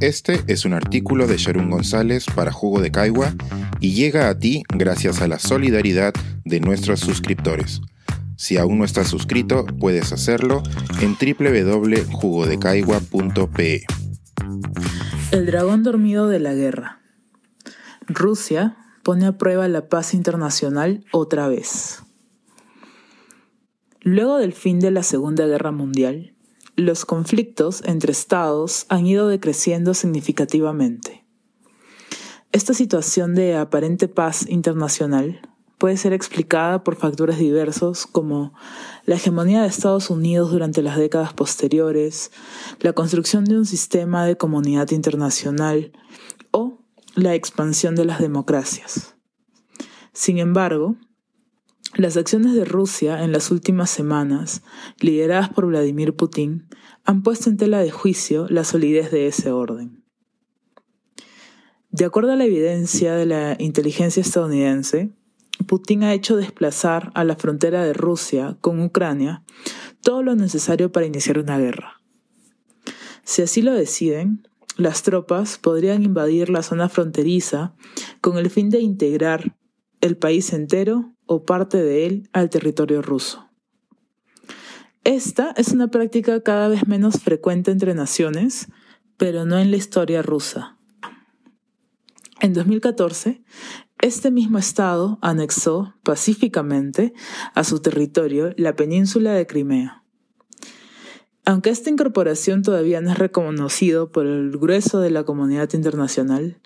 Este es un artículo de Sharon González para Jugo de Caigua y llega a ti gracias a la solidaridad de nuestros suscriptores. Si aún no estás suscrito, puedes hacerlo en www.jugodecaigua.pe. El dragón dormido de la guerra. Rusia pone a prueba la paz internacional otra vez. Luego del fin de la Segunda Guerra Mundial, los conflictos entre estados han ido decreciendo significativamente. Esta situación de aparente paz internacional puede ser explicada por factores diversos como la hegemonía de Estados Unidos durante las décadas posteriores, la construcción de un sistema de comunidad internacional o la expansión de las democracias. Sin embargo, las acciones de Rusia en las últimas semanas, lideradas por Vladimir Putin, han puesto en tela de juicio la solidez de ese orden. De acuerdo a la evidencia de la inteligencia estadounidense, Putin ha hecho desplazar a la frontera de Rusia con Ucrania todo lo necesario para iniciar una guerra. Si así lo deciden, las tropas podrían invadir la zona fronteriza con el fin de integrar el país entero o parte de él al territorio ruso. Esta es una práctica cada vez menos frecuente entre naciones, pero no en la historia rusa. En 2014, este mismo Estado anexó pacíficamente a su territorio la península de Crimea. Aunque esta incorporación todavía no es reconocido por el grueso de la comunidad internacional,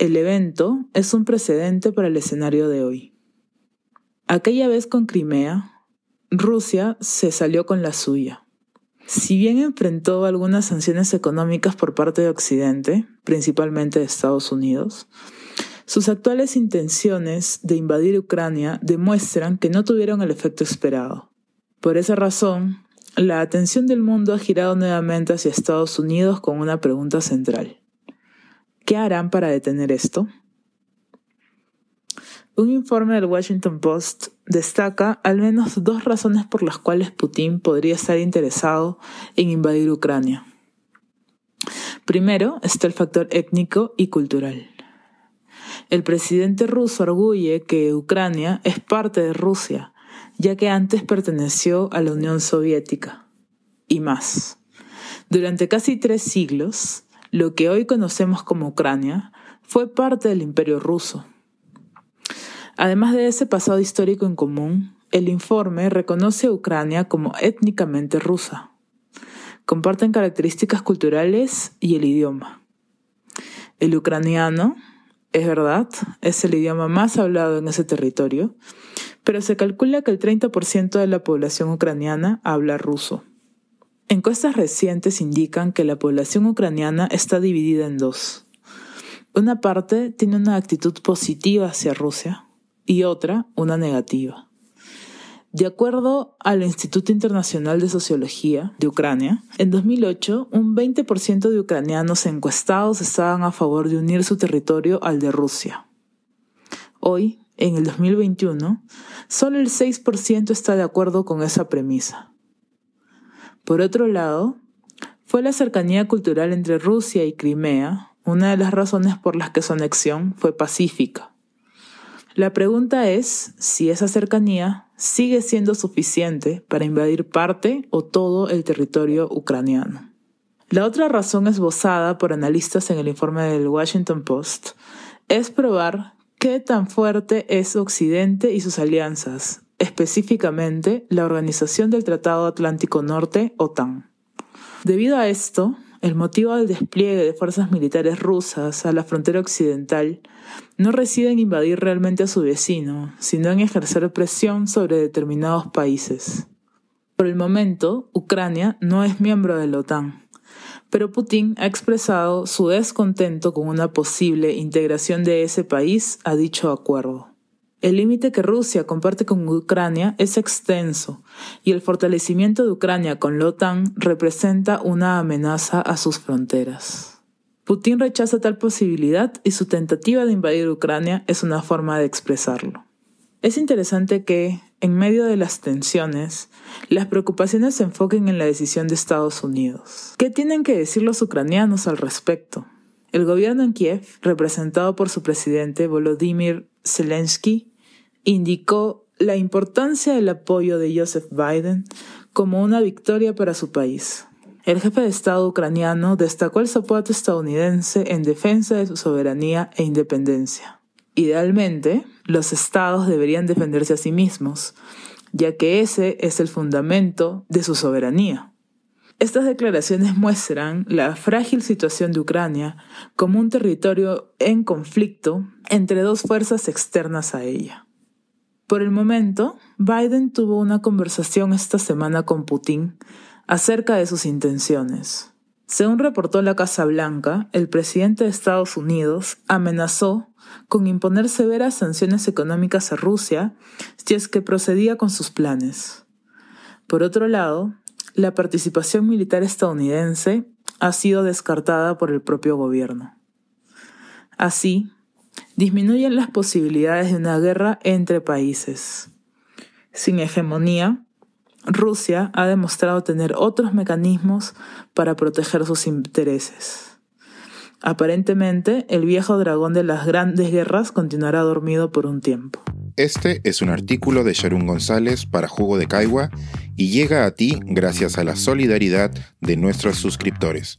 el evento es un precedente para el escenario de hoy. Aquella vez con Crimea, Rusia se salió con la suya. Si bien enfrentó algunas sanciones económicas por parte de Occidente, principalmente de Estados Unidos, sus actuales intenciones de invadir Ucrania demuestran que no tuvieron el efecto esperado. Por esa razón, la atención del mundo ha girado nuevamente hacia Estados Unidos con una pregunta central. ¿Qué harán para detener esto? Un informe del Washington Post destaca al menos dos razones por las cuales Putin podría estar interesado en invadir Ucrania. Primero está el factor étnico y cultural. El presidente ruso arguye que Ucrania es parte de Rusia, ya que antes perteneció a la Unión Soviética. Y más. Durante casi tres siglos, lo que hoy conocemos como Ucrania fue parte del Imperio ruso. Además de ese pasado histórico en común, el informe reconoce a Ucrania como étnicamente rusa. Comparten características culturales y el idioma. El ucraniano es verdad, es el idioma más hablado en ese territorio, pero se calcula que el 30% de la población ucraniana habla ruso. Encuestas recientes indican que la población ucraniana está dividida en dos. Una parte tiene una actitud positiva hacia Rusia y otra una negativa. De acuerdo al Instituto Internacional de Sociología de Ucrania, en 2008 un 20% de ucranianos encuestados estaban a favor de unir su territorio al de Rusia. Hoy, en el 2021, solo el 6% está de acuerdo con esa premisa. Por otro lado, fue la cercanía cultural entre Rusia y Crimea una de las razones por las que su anexión fue pacífica. La pregunta es si esa cercanía sigue siendo suficiente para invadir parte o todo el territorio ucraniano. La otra razón esbozada por analistas en el informe del Washington Post es probar qué tan fuerte es Occidente y sus alianzas, específicamente la Organización del Tratado Atlántico Norte, OTAN. Debido a esto, el motivo del despliegue de fuerzas militares rusas a la frontera occidental no reside en invadir realmente a su vecino, sino en ejercer presión sobre determinados países. Por el momento, Ucrania no es miembro de la OTAN, pero Putin ha expresado su descontento con una posible integración de ese país a dicho acuerdo. El límite que Rusia comparte con Ucrania es extenso y el fortalecimiento de Ucrania con la OTAN representa una amenaza a sus fronteras. Putin rechaza tal posibilidad y su tentativa de invadir Ucrania es una forma de expresarlo. Es interesante que, en medio de las tensiones, las preocupaciones se enfoquen en la decisión de Estados Unidos. ¿Qué tienen que decir los ucranianos al respecto? El gobierno en Kiev, representado por su presidente Volodymyr Zelensky, indicó la importancia del apoyo de Joseph Biden como una victoria para su país. El jefe de Estado ucraniano destacó el soporte estadounidense en defensa de su soberanía e independencia. Idealmente, los estados deberían defenderse a sí mismos, ya que ese es el fundamento de su soberanía. Estas declaraciones muestran la frágil situación de Ucrania como un territorio en conflicto entre dos fuerzas externas a ella. Por el momento, Biden tuvo una conversación esta semana con Putin acerca de sus intenciones. Según reportó la Casa Blanca, el presidente de Estados Unidos amenazó con imponer severas sanciones económicas a Rusia si es que procedía con sus planes. Por otro lado, la participación militar estadounidense ha sido descartada por el propio gobierno. Así, disminuyen las posibilidades de una guerra entre países. Sin hegemonía, Rusia ha demostrado tener otros mecanismos para proteger sus intereses. Aparentemente, el viejo dragón de las grandes guerras continuará dormido por un tiempo. Este es un artículo de Sharon González para Jugo de Caigua y llega a ti gracias a la solidaridad de nuestros suscriptores.